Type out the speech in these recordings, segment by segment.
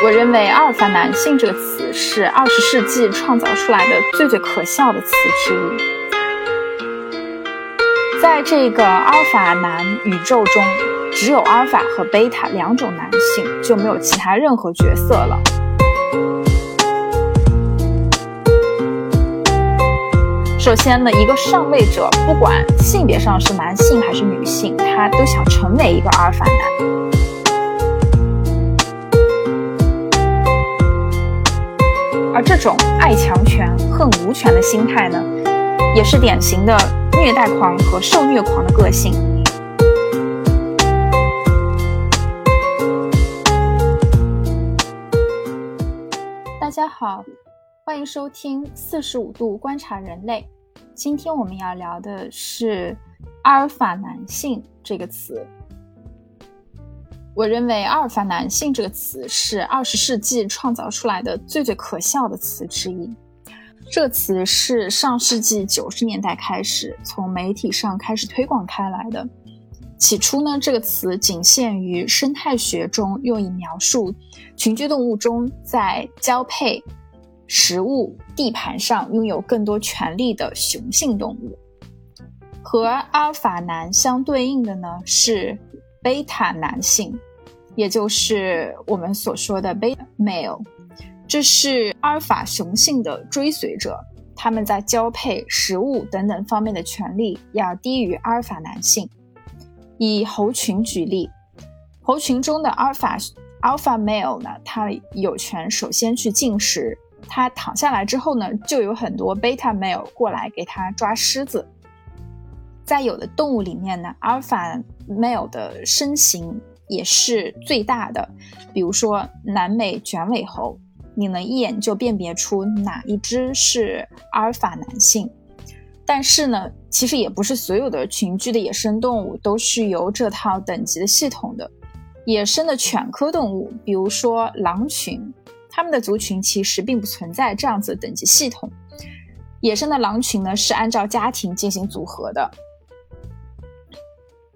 我认为“阿尔法男性”这个词是二十世纪创造出来的最最可笑的词之一。在这个阿尔法男宇宙中，只有阿尔法和贝塔两种男性，就没有其他任何角色了。首先呢，一个上位者，不管性别上是男性还是女性，他都想成为一个阿尔法男。而这种爱强权、恨无权的心态呢，也是典型的虐待狂和受虐狂的个性。大家好，欢迎收听四十五度观察人类。今天我们要聊的是“阿尔法男性”这个词。我认为“阿尔法男性”这个词是二十世纪创造出来的最最可笑的词之一。这个词是上世纪九十年代开始从媒体上开始推广开来的。起初呢，这个词仅限于生态学中，用以描述群居动物中在交配、食物、地盘上拥有更多权利的雄性动物。和阿尔法男相对应的呢是贝塔男性。也就是我们所说的 beta male，这是阿尔法雄性的追随者，他们在交配、食物等等方面的权利要低于阿尔法男性。以猴群举例，猴群中的阿尔法 alpha male 呢，他有权首先去进食，他躺下来之后呢，就有很多 beta male 过来给他抓虱子。在有的动物里面呢，阿尔法 male 的身形。也是最大的，比如说南美卷尾猴，你能一眼就辨别出哪一只是阿尔法男性。但是呢，其实也不是所有的群居的野生动物都是由这套等级的系统的。野生的犬科动物，比如说狼群，它们的族群其实并不存在这样子的等级系统。野生的狼群呢，是按照家庭进行组合的。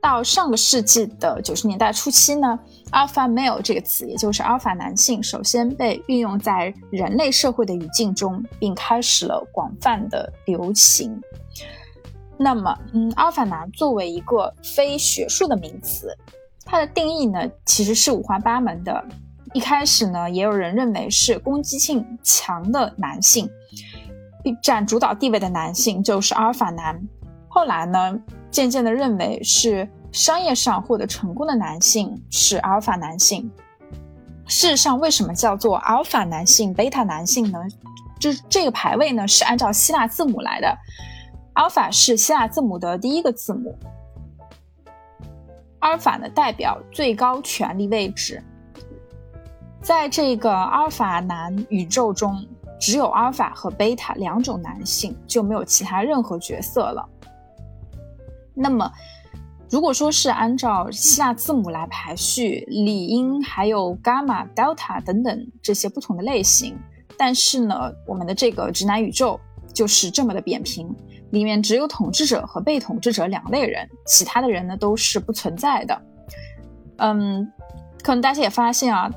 到上个世纪的九十年代初期呢，alpha male 这个词，也就是阿尔法男性，首先被运用在人类社会的语境中，并开始了广泛的流行。那么，嗯，阿尔法男作为一个非学术的名词，它的定义呢，其实是五花八门的。一开始呢，也有人认为是攻击性强的男性，占主导地位的男性就是阿尔法男。后来呢，渐渐的认为是商业上获得成功的男性是阿尔法男性。事实上，为什么叫做阿尔法男性、贝塔男性呢？这这个排位呢是按照希腊字母来的，阿尔法是希腊字母的第一个字母。阿尔法呢代表最高权力位置，在这个阿尔法男宇宙中，只有阿尔法和贝塔两种男性，就没有其他任何角色了。那么，如果说是按照希腊字母来排序，理应还有伽马、德尔塔等等这些不同的类型。但是呢，我们的这个直男宇宙就是这么的扁平，里面只有统治者和被统治者两类人，其他的人呢都是不存在的。嗯，可能大家也发现啊。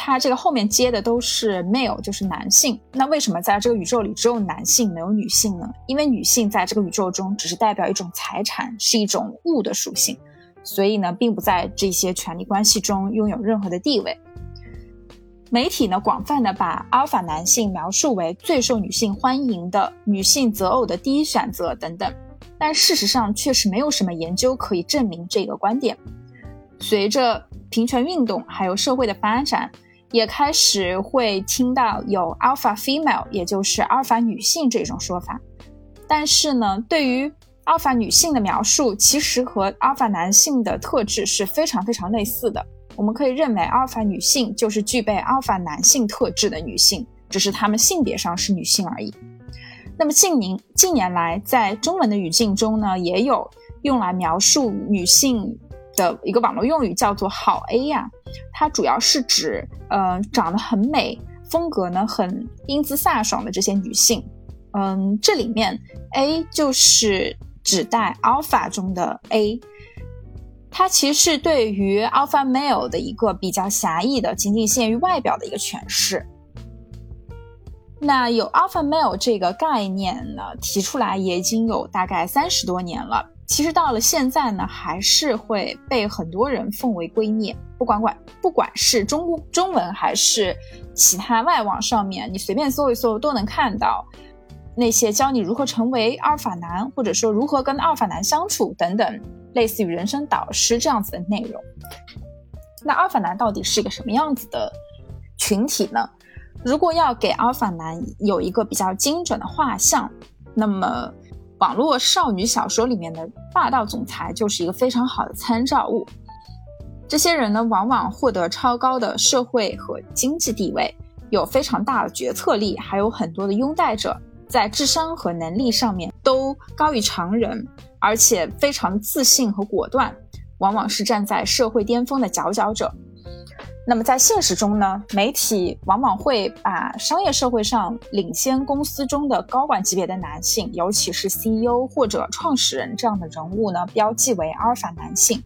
它这个后面接的都是 male，就是男性。那为什么在这个宇宙里只有男性没有女性呢？因为女性在这个宇宙中只是代表一种财产，是一种物的属性，所以呢，并不在这些权力关系中拥有任何的地位。媒体呢，广泛的把阿尔法男性描述为最受女性欢迎的女性择偶的第一选择等等，但事实上确实没有什么研究可以证明这个观点。随着平权运动还有社会的发展。也开始会听到有 alpha female，也就是阿尔法女性这种说法。但是呢，对于阿尔法女性的描述，其实和阿尔法男性的特质是非常非常类似的。我们可以认为，阿尔法女性就是具备阿尔法男性特质的女性，只是她们性别上是女性而已。那么近年近年来，在中文的语境中呢，也有用来描述女性。的一个网络用语叫做“好 A” 呀，它主要是指呃长得很美、风格呢很英姿飒爽的这些女性。嗯，这里面 A 就是指代 Alpha 中的 A。它其实是对于 alpha male 的一个比较狭义的、仅仅限于外表的一个诠释。那有 alpha male 这个概念呢，提出来也已经有大概三十多年了。其实到了现在呢，还是会被很多人奉为圭臬。不管管，不管是中中文还是其他外网上面，你随便搜一搜都能看到那些教你如何成为阿尔法男，或者说如何跟阿尔法男相处等等，类似于人生导师这样子的内容。那阿尔法男到底是一个什么样子的群体呢？如果要给阿尔法男有一个比较精准的画像，那么网络少女小说里面的霸道总裁就是一个非常好的参照物。这些人呢，往往获得超高的社会和经济地位，有非常大的决策力，还有很多的拥戴者，在智商和能力上面都高于常人，而且非常自信和果断，往往是站在社会巅峰的佼佼者。那么在现实中呢，媒体往往会把商业社会上领先公司中的高管级别的男性，尤其是 CEO 或者创始人这样的人物呢，标记为阿尔法男性。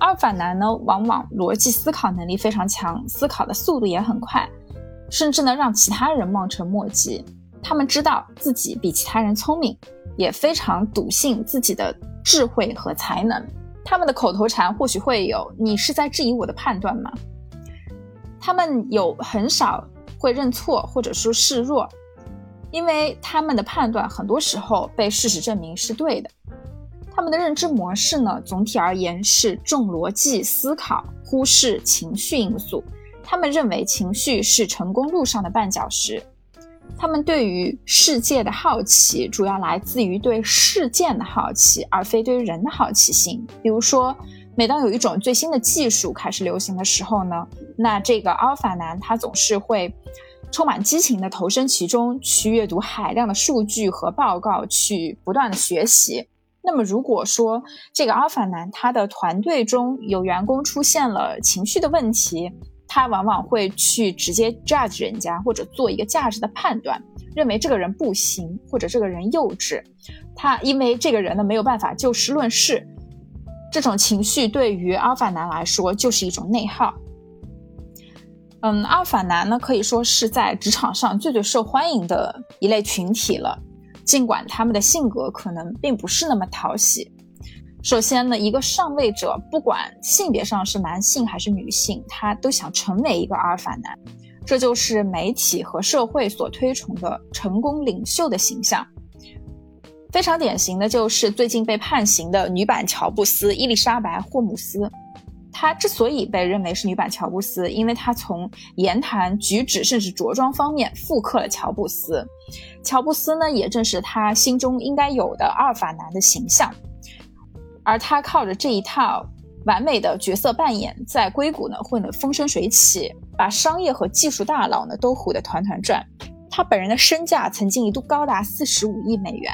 阿尔法男呢，往往逻辑思考能力非常强，思考的速度也很快，甚至呢让其他人望尘莫及。他们知道自己比其他人聪明，也非常笃信自己的智慧和才能。他们的口头禅或许会有“你是在质疑我的判断吗？”他们有很少会认错或者说示弱，因为他们的判断很多时候被事实证明是对的。他们的认知模式呢，总体而言是重逻辑思考，忽视情绪因素。他们认为情绪是成功路上的绊脚石。他们对于世界的好奇，主要来自于对事件的好奇，而非对人的好奇心。比如说，每当有一种最新的技术开始流行的时候呢，那这个阿尔法男他总是会充满激情地投身其中，去阅读海量的数据和报告，去不断的学习。那么，如果说这个阿尔法男他的团队中有员工出现了情绪的问题，他往往会去直接 judge 人家，或者做一个价值的判断，认为这个人不行，或者这个人幼稚。他因为这个人呢没有办法就事论事，这种情绪对于阿尔法男来说就是一种内耗。嗯，阿尔法男呢可以说是在职场上最最受欢迎的一类群体了。尽管他们的性格可能并不是那么讨喜。首先呢，一个上位者不管性别上是男性还是女性，他都想成为一个阿尔法男，这就是媒体和社会所推崇的成功领袖的形象。非常典型的就是最近被判刑的女版乔布斯伊丽莎白霍姆斯。她之所以被认为是女版乔布斯，因为她从言谈举止甚至着装方面复刻了乔布斯。乔布斯呢，也正是他心中应该有的阿尔法男的形象。而他靠着这一套完美的角色扮演，在硅谷呢混得风生水起，把商业和技术大佬呢都唬得团团转。他本人的身价曾经一度高达四十五亿美元。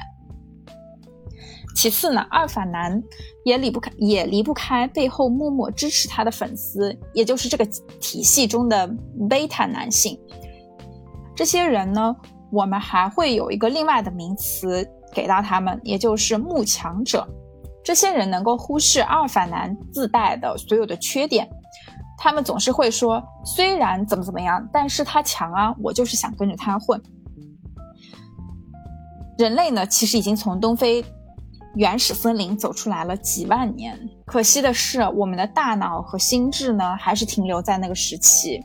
其次呢，阿尔法男也离不开也离不开背后默默支持他的粉丝，也就是这个体系中的贝塔男性。这些人呢，我们还会有一个另外的名词给到他们，也就是慕强者。这些人能够忽视阿尔法男自带的所有的缺点，他们总是会说，虽然怎么怎么样，但是他强啊，我就是想跟着他混。人类呢，其实已经从东非。原始森林走出来了几万年，可惜的是，我们的大脑和心智呢，还是停留在那个时期。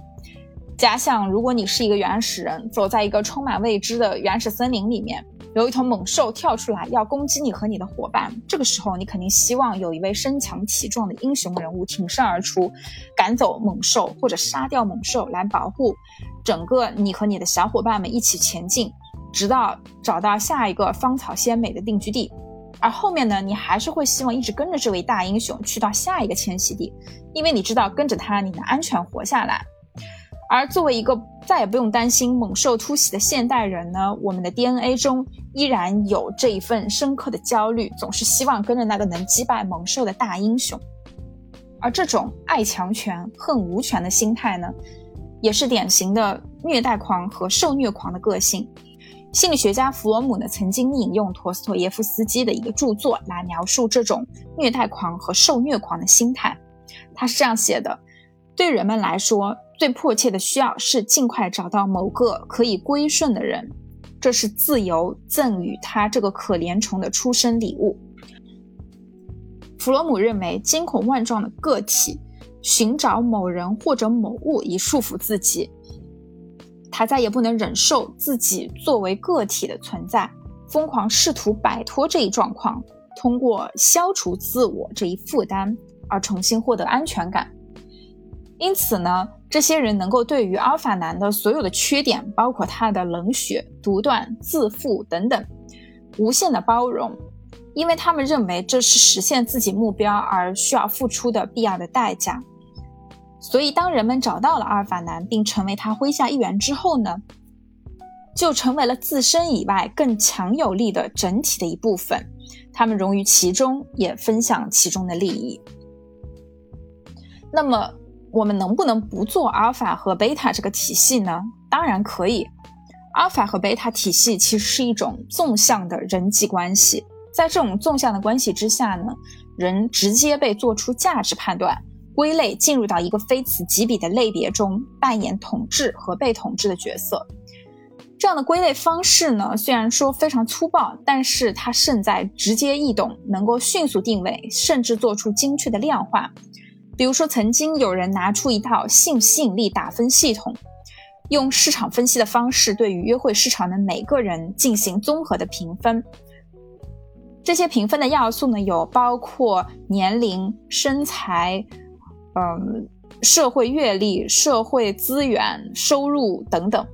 假想，如果你是一个原始人，走在一个充满未知的原始森林里面，有一头猛兽跳出来要攻击你和你的伙伴，这个时候你肯定希望有一位身强体壮的英雄人物挺身而出，赶走猛兽或者杀掉猛兽，来保护整个你和你的小伙伴们一起前进，直到找到下一个芳草鲜美的定居地。而后面呢，你还是会希望一直跟着这位大英雄去到下一个迁徙地，因为你知道跟着他你能安全活下来。而作为一个再也不用担心猛兽突袭的现代人呢，我们的 DNA 中依然有这一份深刻的焦虑，总是希望跟着那个能击败猛兽的大英雄。而这种爱强权恨无权的心态呢，也是典型的虐待狂和受虐狂的个性。心理学家弗洛姆呢，曾经引用陀思妥耶夫斯基的一个著作来描述这种虐待狂和受虐狂的心态。他是这样写的：对人们来说，最迫切的需要是尽快找到某个可以归顺的人，这是自由赠予他这个可怜虫的出生礼物。弗洛姆认为，惊恐万状的个体寻找某人或者某物以束缚自己。他再也不能忍受自己作为个体的存在，疯狂试图摆脱这一状况，通过消除自我这一负担而重新获得安全感。因此呢，这些人能够对于阿尔法男的所有的缺点，包括他的冷血、独断、自负等等，无限的包容，因为他们认为这是实现自己目标而需要付出的必要的代价。所以，当人们找到了阿尔法男，并成为他麾下一员之后呢，就成为了自身以外更强有力的整体的一部分。他们融于其中，也分享其中的利益。那么，我们能不能不做阿尔法和贝塔这个体系呢？当然可以。阿尔法和贝塔体系其实是一种纵向的人际关系，在这种纵向的关系之下呢，人直接被做出价值判断。归类进入到一个非此即彼的类别中，扮演统治和被统治的角色。这样的归类方式呢，虽然说非常粗暴，但是它胜在直接易懂，能够迅速定位，甚至做出精确的量化。比如说，曾经有人拿出一套性吸引力打分系统，用市场分析的方式对于约会市场的每个人进行综合的评分。这些评分的要素呢，有包括年龄、身材。嗯，社会阅历、社会资源、收入等等，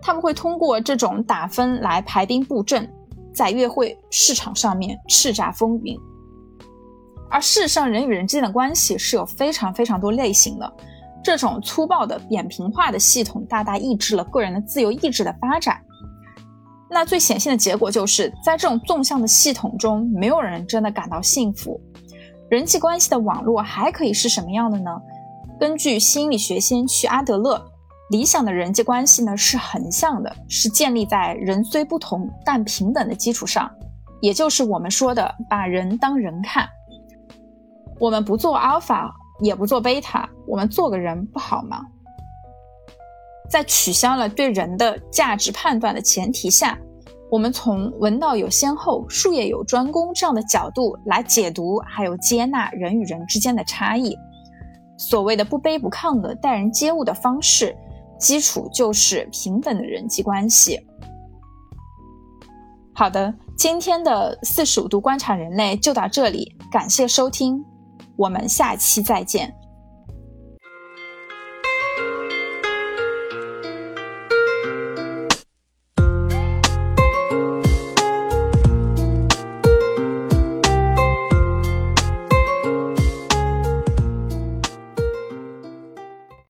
他们会通过这种打分来排兵布阵，在约会市场上面叱咤风云。而事实上，人与人之间的关系是有非常非常多类型的，这种粗暴的扁平化的系统大大抑制了个人的自由意志的发展。那最显性的结果就是在这种纵向的系统中，没有人真的感到幸福。人际关系的网络还可以是什么样的呢？根据心理学先驱阿德勒，理想的人际关系呢是横向的，是建立在人虽不同但平等的基础上，也就是我们说的把人当人看。我们不做阿尔法，也不做贝塔，我们做个人不好吗？在取消了对人的价值判断的前提下。我们从“文道有先后，术业有专攻”这样的角度来解读，还有接纳人与人之间的差异。所谓的不卑不亢的待人接物的方式，基础就是平等的人际关系。好的，今天的四十五度观察人类就到这里，感谢收听，我们下期再见。